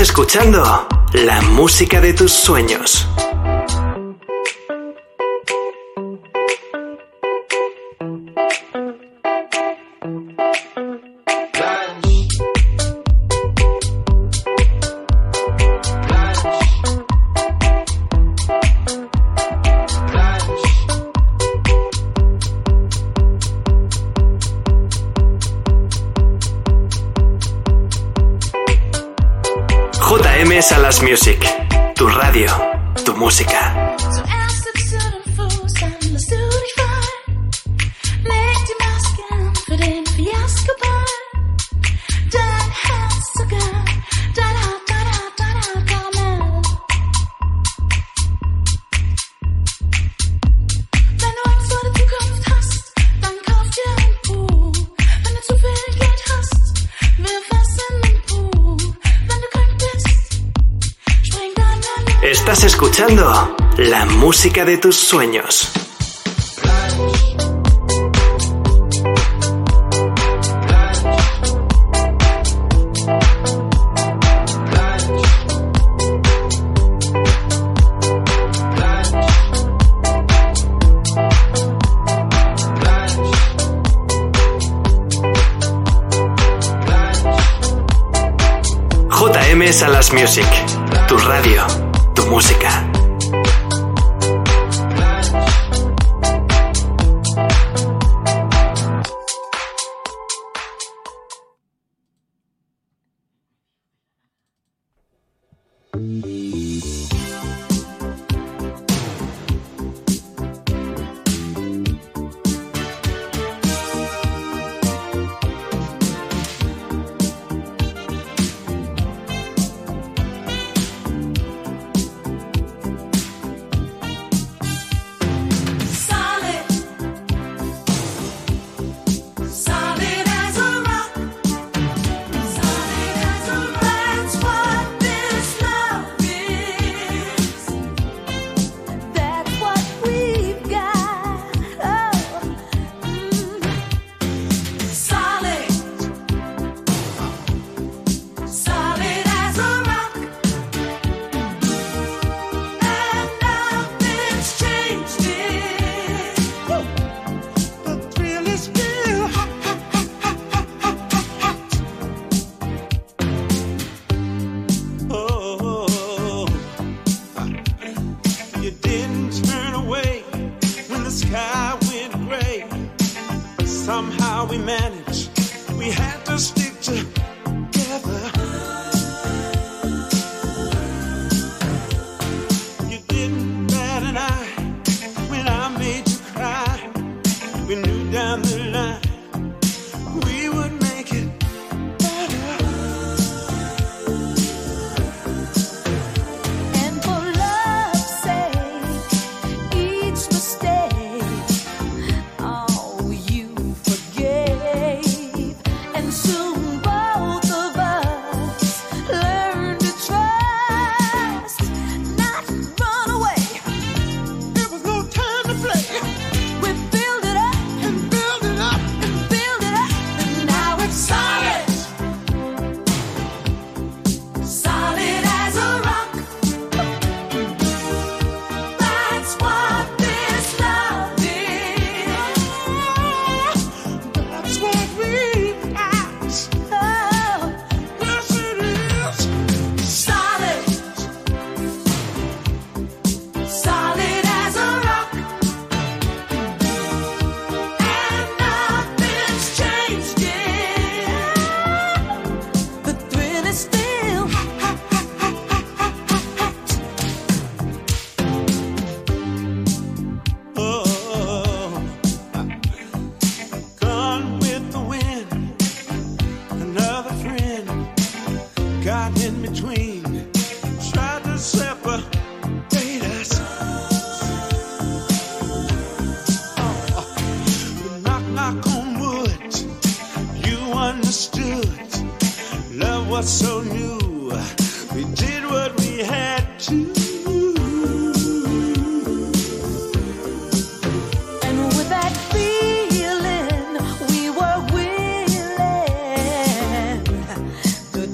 escuchando la música de tus sueños. música de tus sueños. JM Salas Music, tu radio, tu música.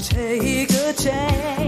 take a chance.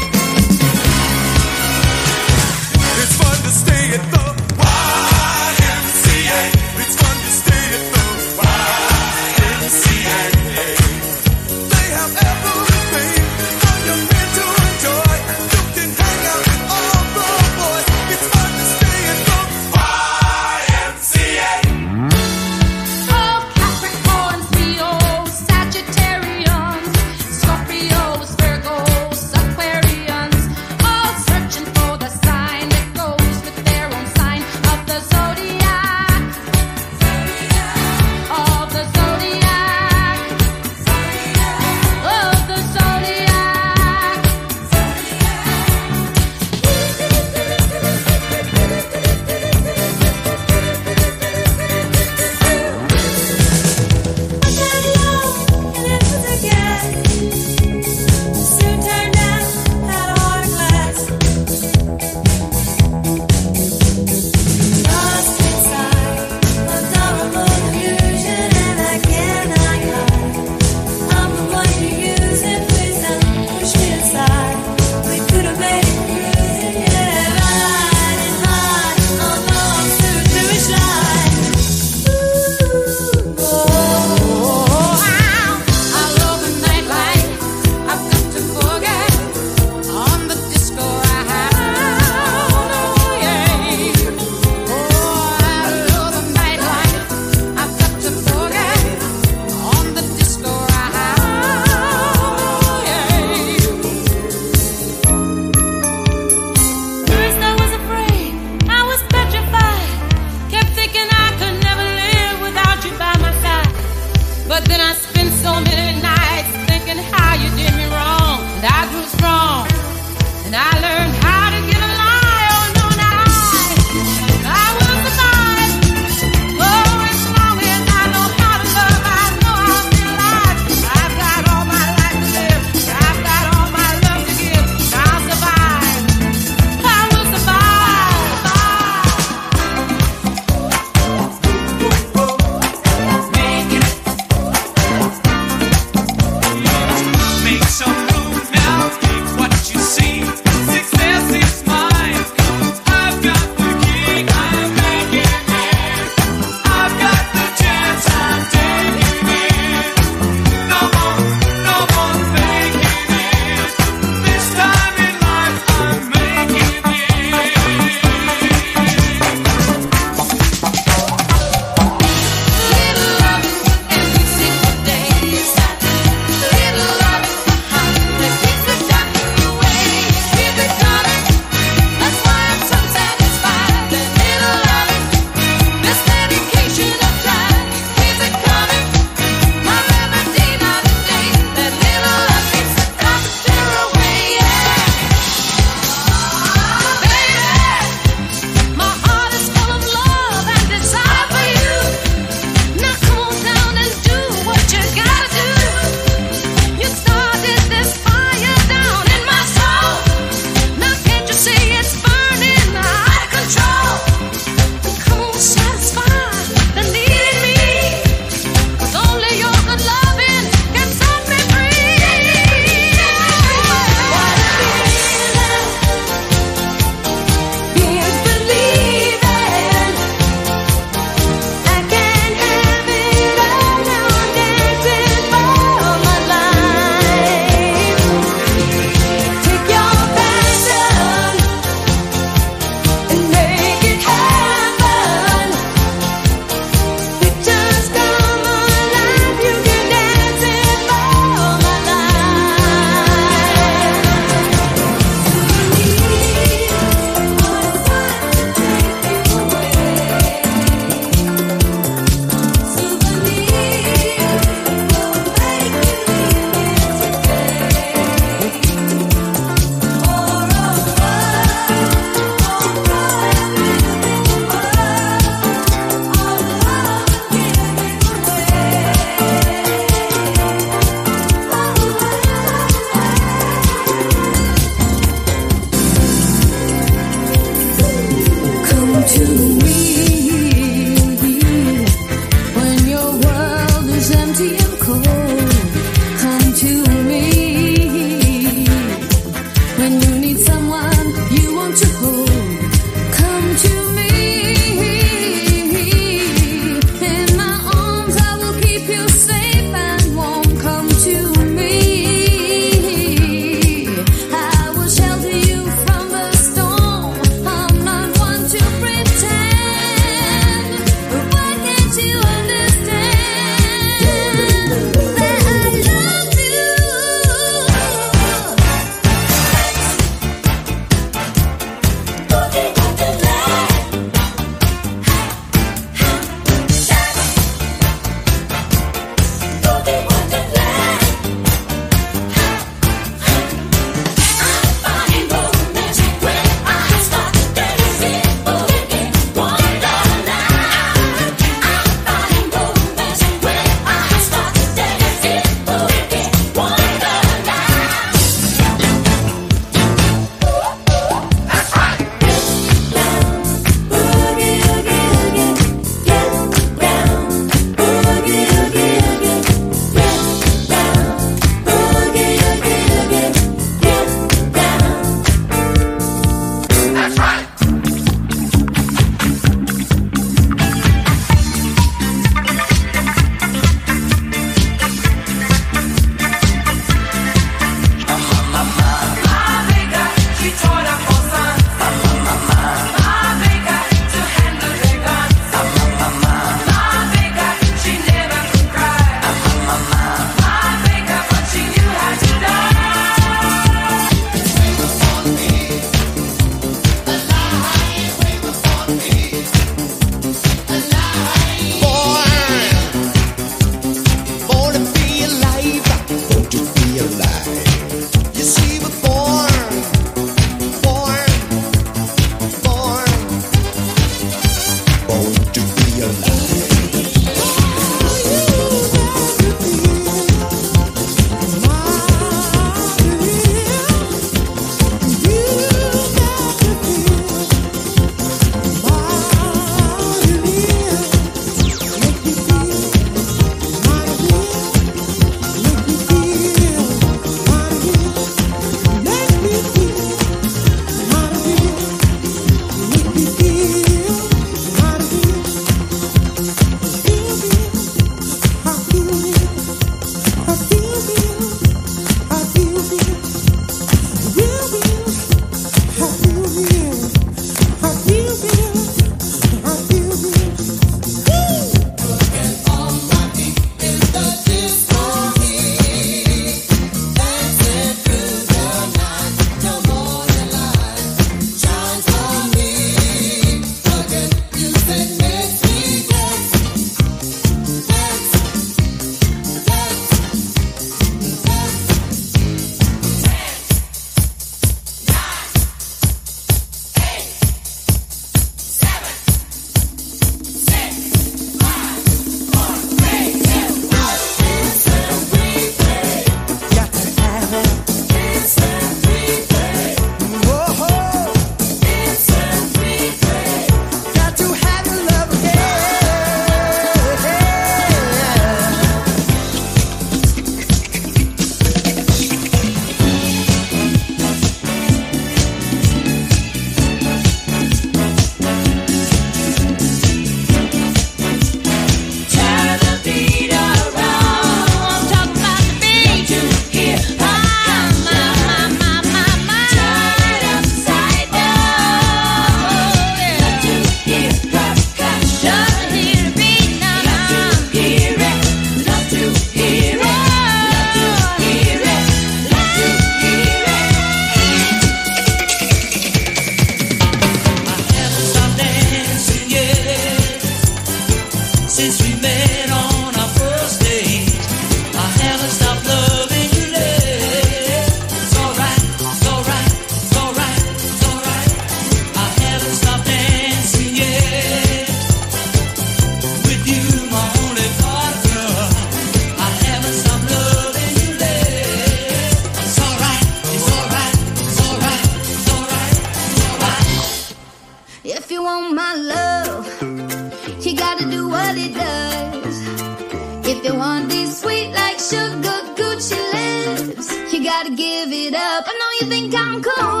gotta give it up. I know you think I'm cool.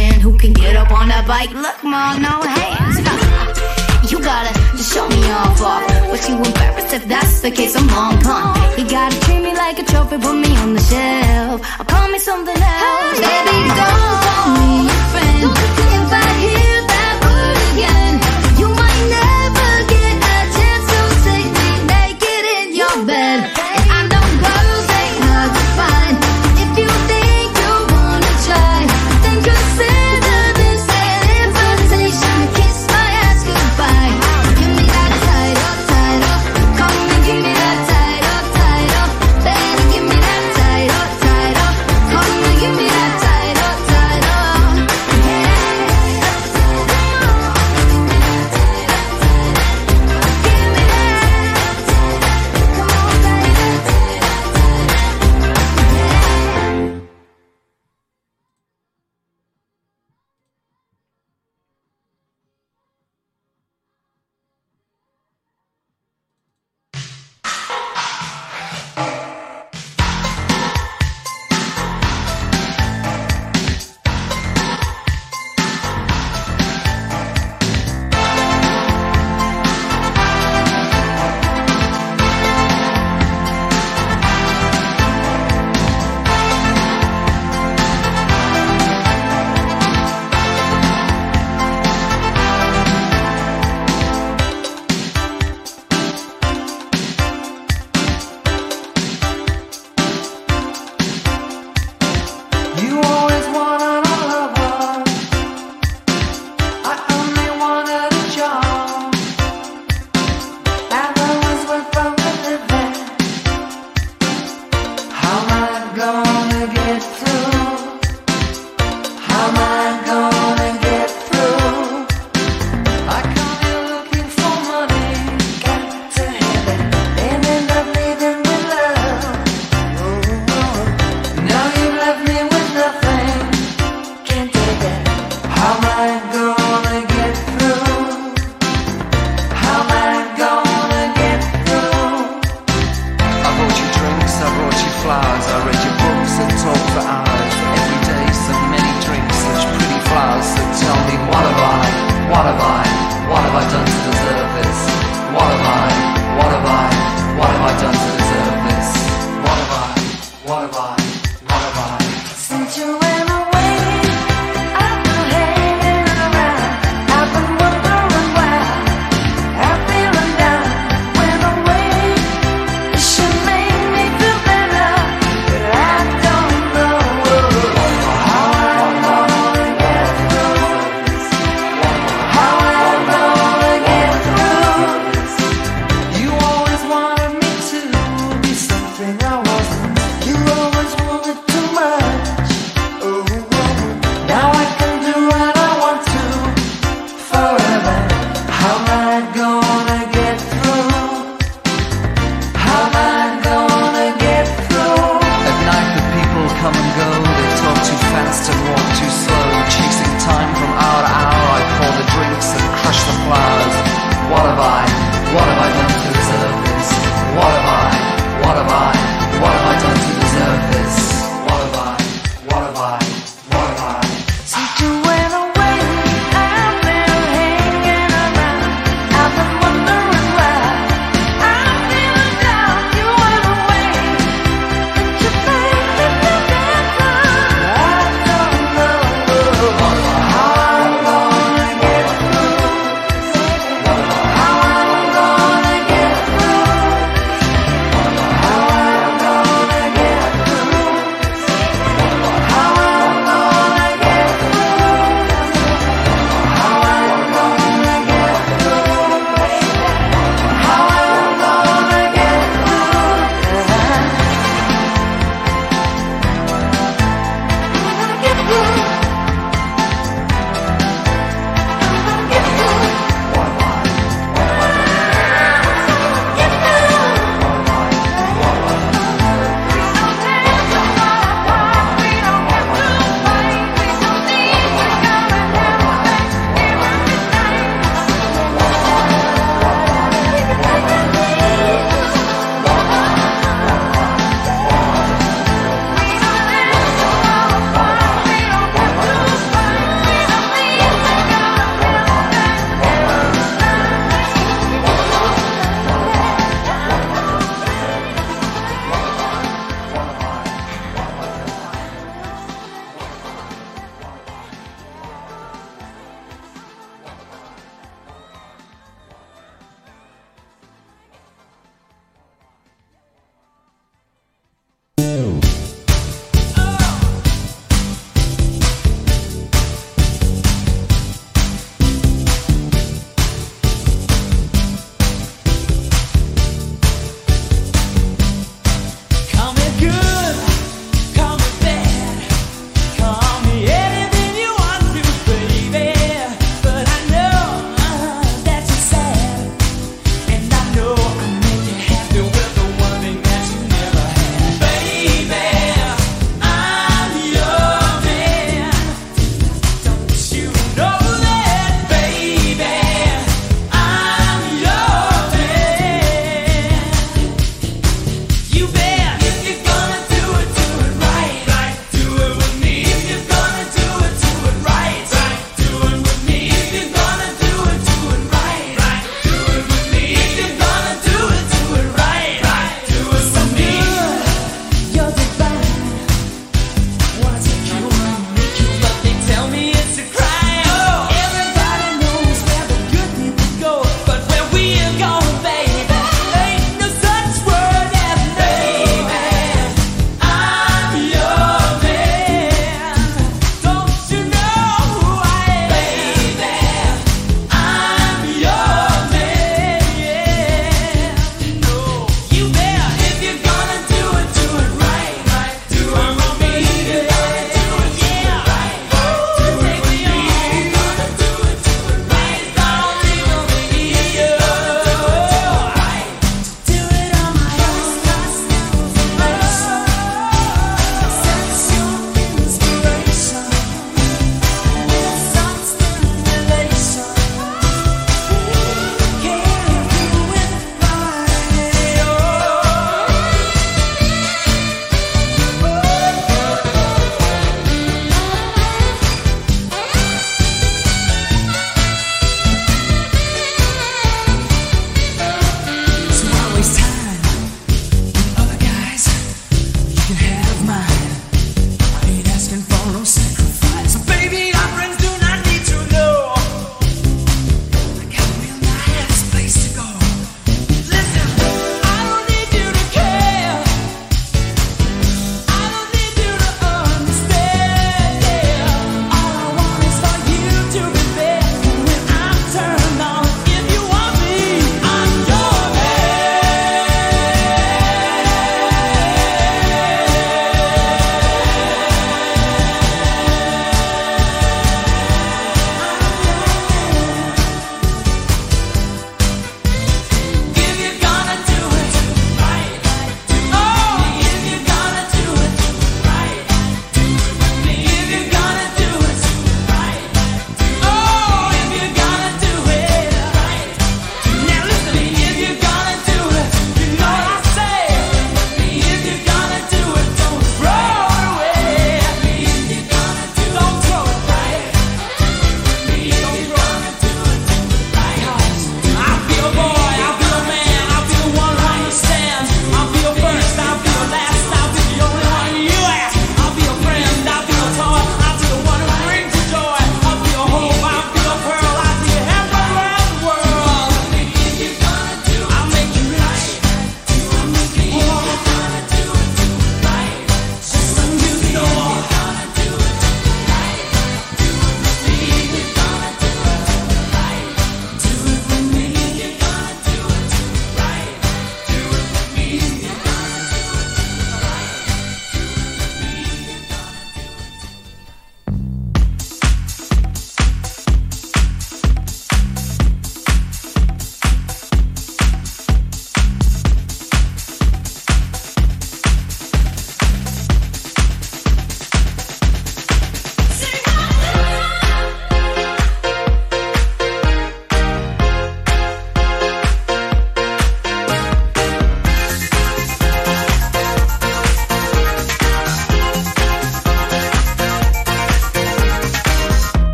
man who can get up on that bike. Look, ma, no hands. You gotta just show me off, off. But you embarrassed if that's the case. I'm on pump. You gotta treat me like a trophy, put me on the shelf. Or call me something else. Hey, baby, don't call me your friend. If I hear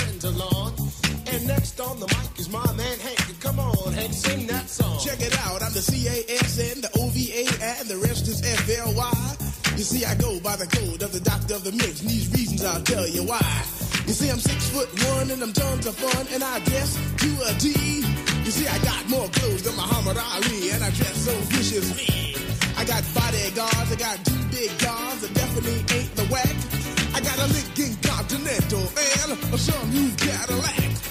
And next on the mic is my man Hank. Come on, Hank, sing that song. Check it out, I'm the C-A-S-N, the O-V-A, and the rest is F-L-Y. You see, I go by the code of the doctor of the mix, and these reasons I'll tell you why. You see, I'm six foot one, and I'm tons of fun, and I dress to a T. You see, I got more clothes than Muhammad Ali, and I dress so viciously. I got bodyguards, I got two big guns that definitely ain't the whack. I got a Lincoln Continental and a some new Cadillac.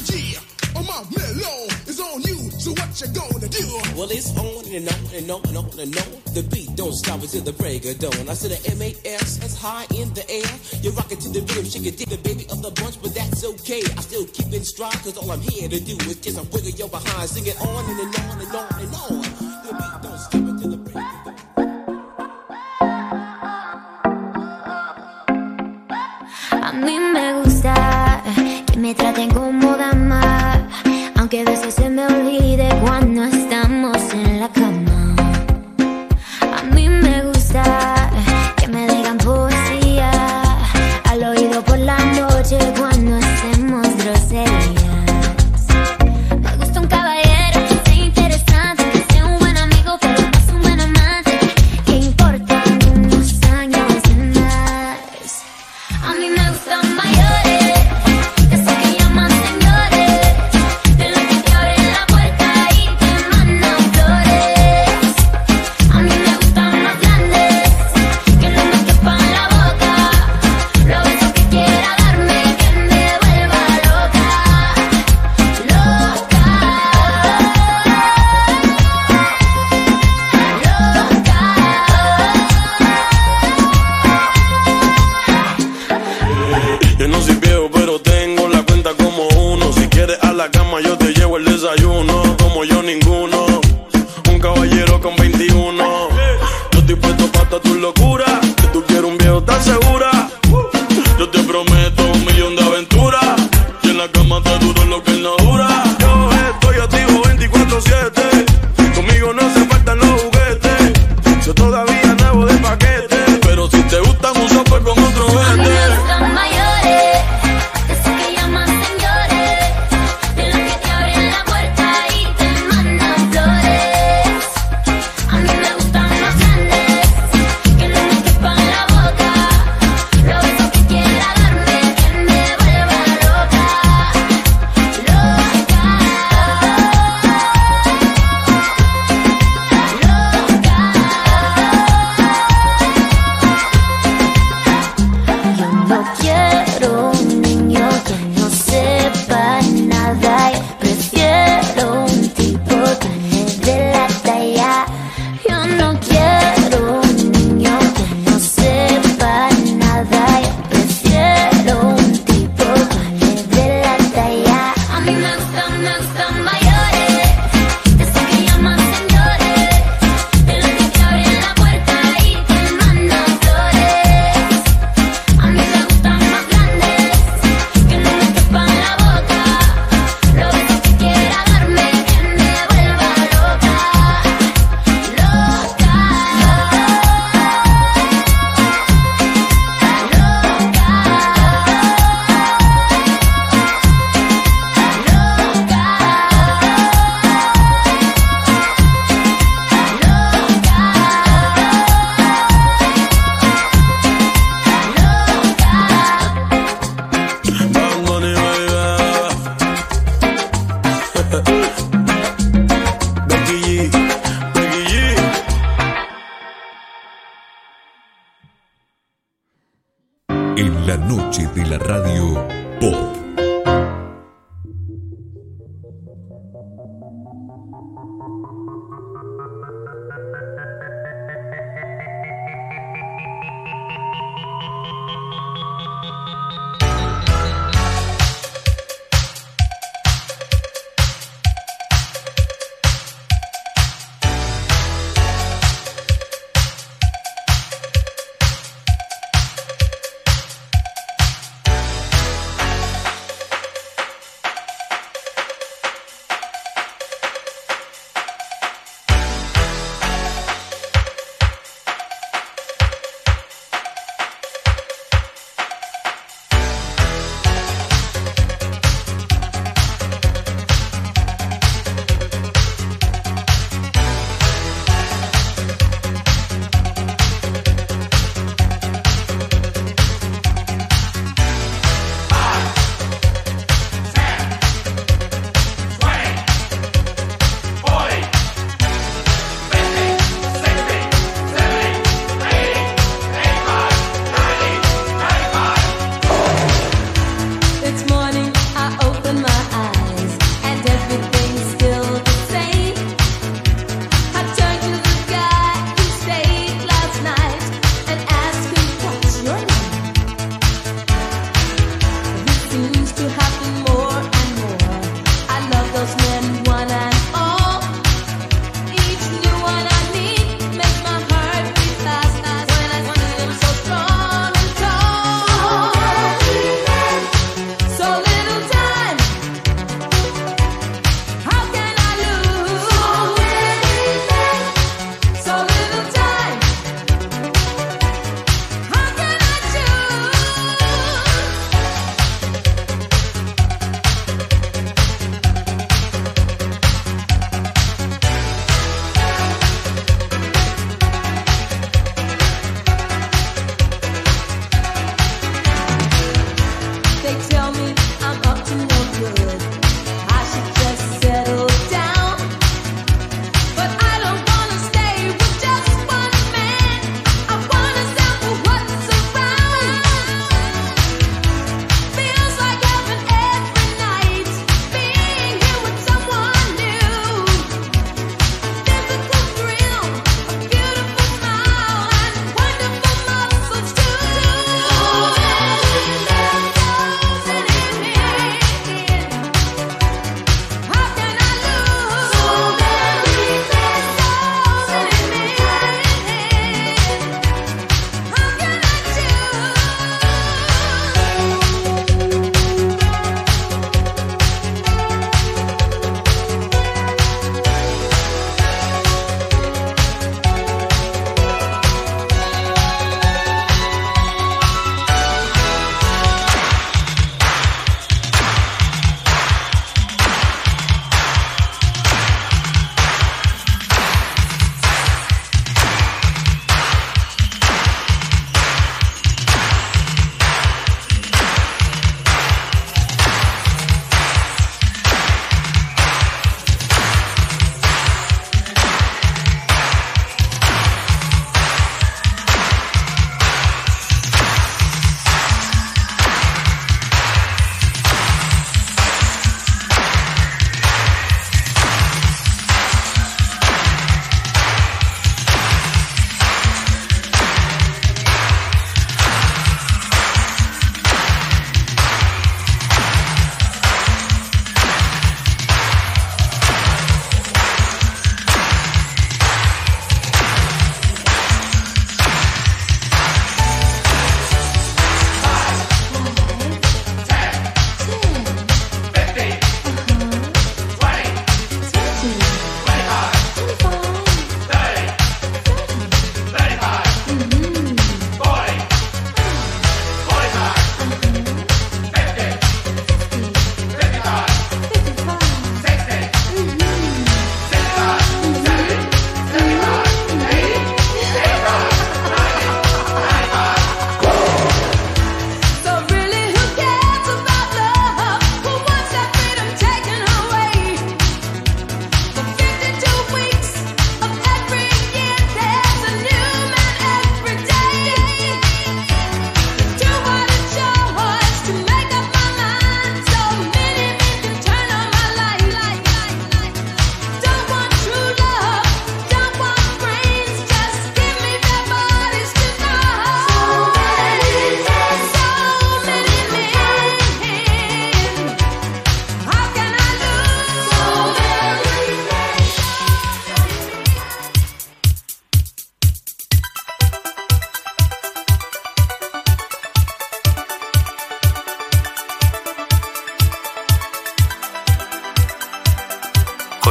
I'm G, or my mellow is on you. So what you gonna do? Well, it's on and on and on and on and on. The beat don't stop until the break of dawn. I said a M-A-S, that's high in the air. You rock it to the rhythm, shake it, it, baby of the bunch, but that's okay. I still keep in stride, cause all I'm here to do is just a wiggle your behind. Sing it on and, and on and on and on. The beat don't stop me traten como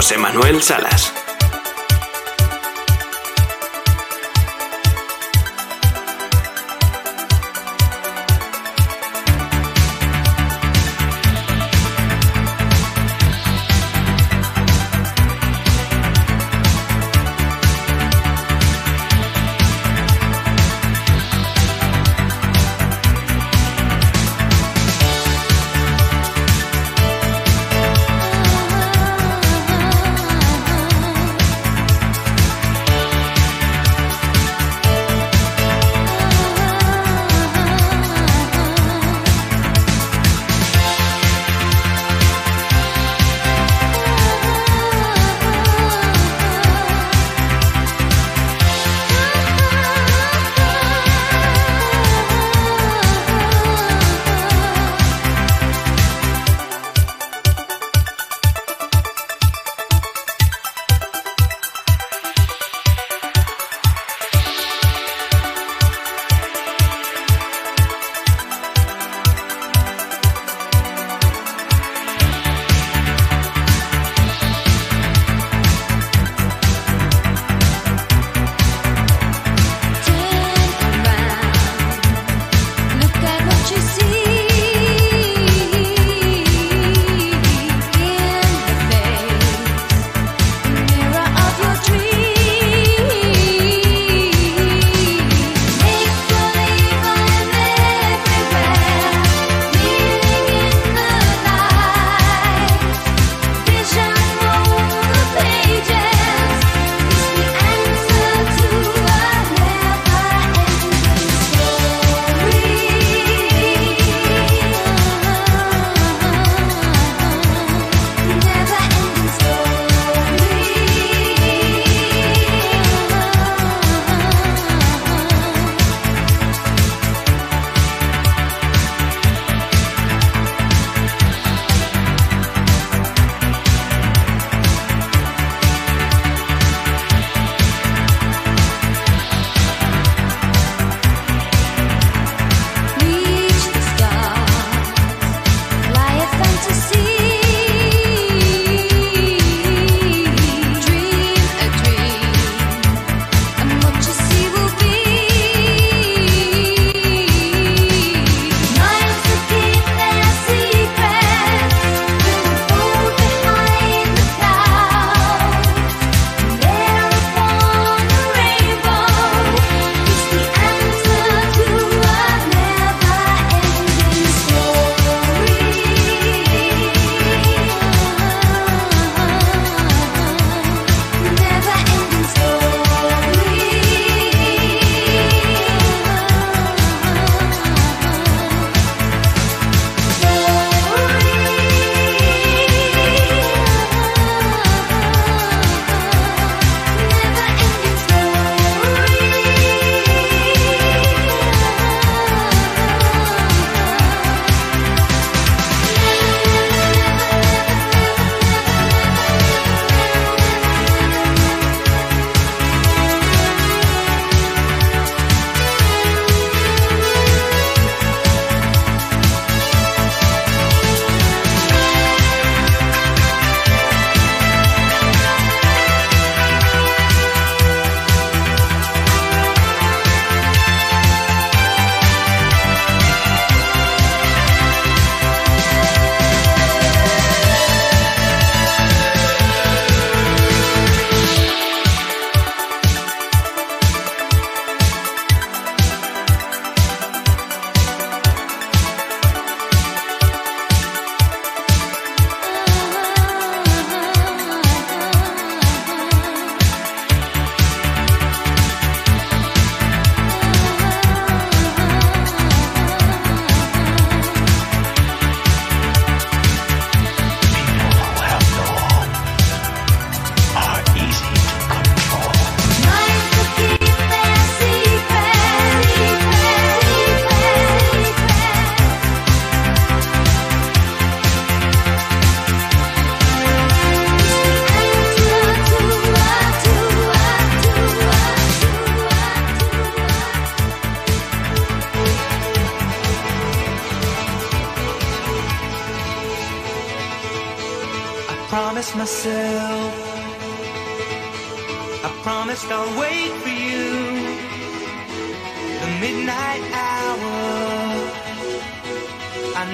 José Manuel Salas.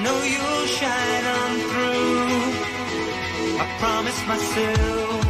Know you'll shine on through. I promised myself.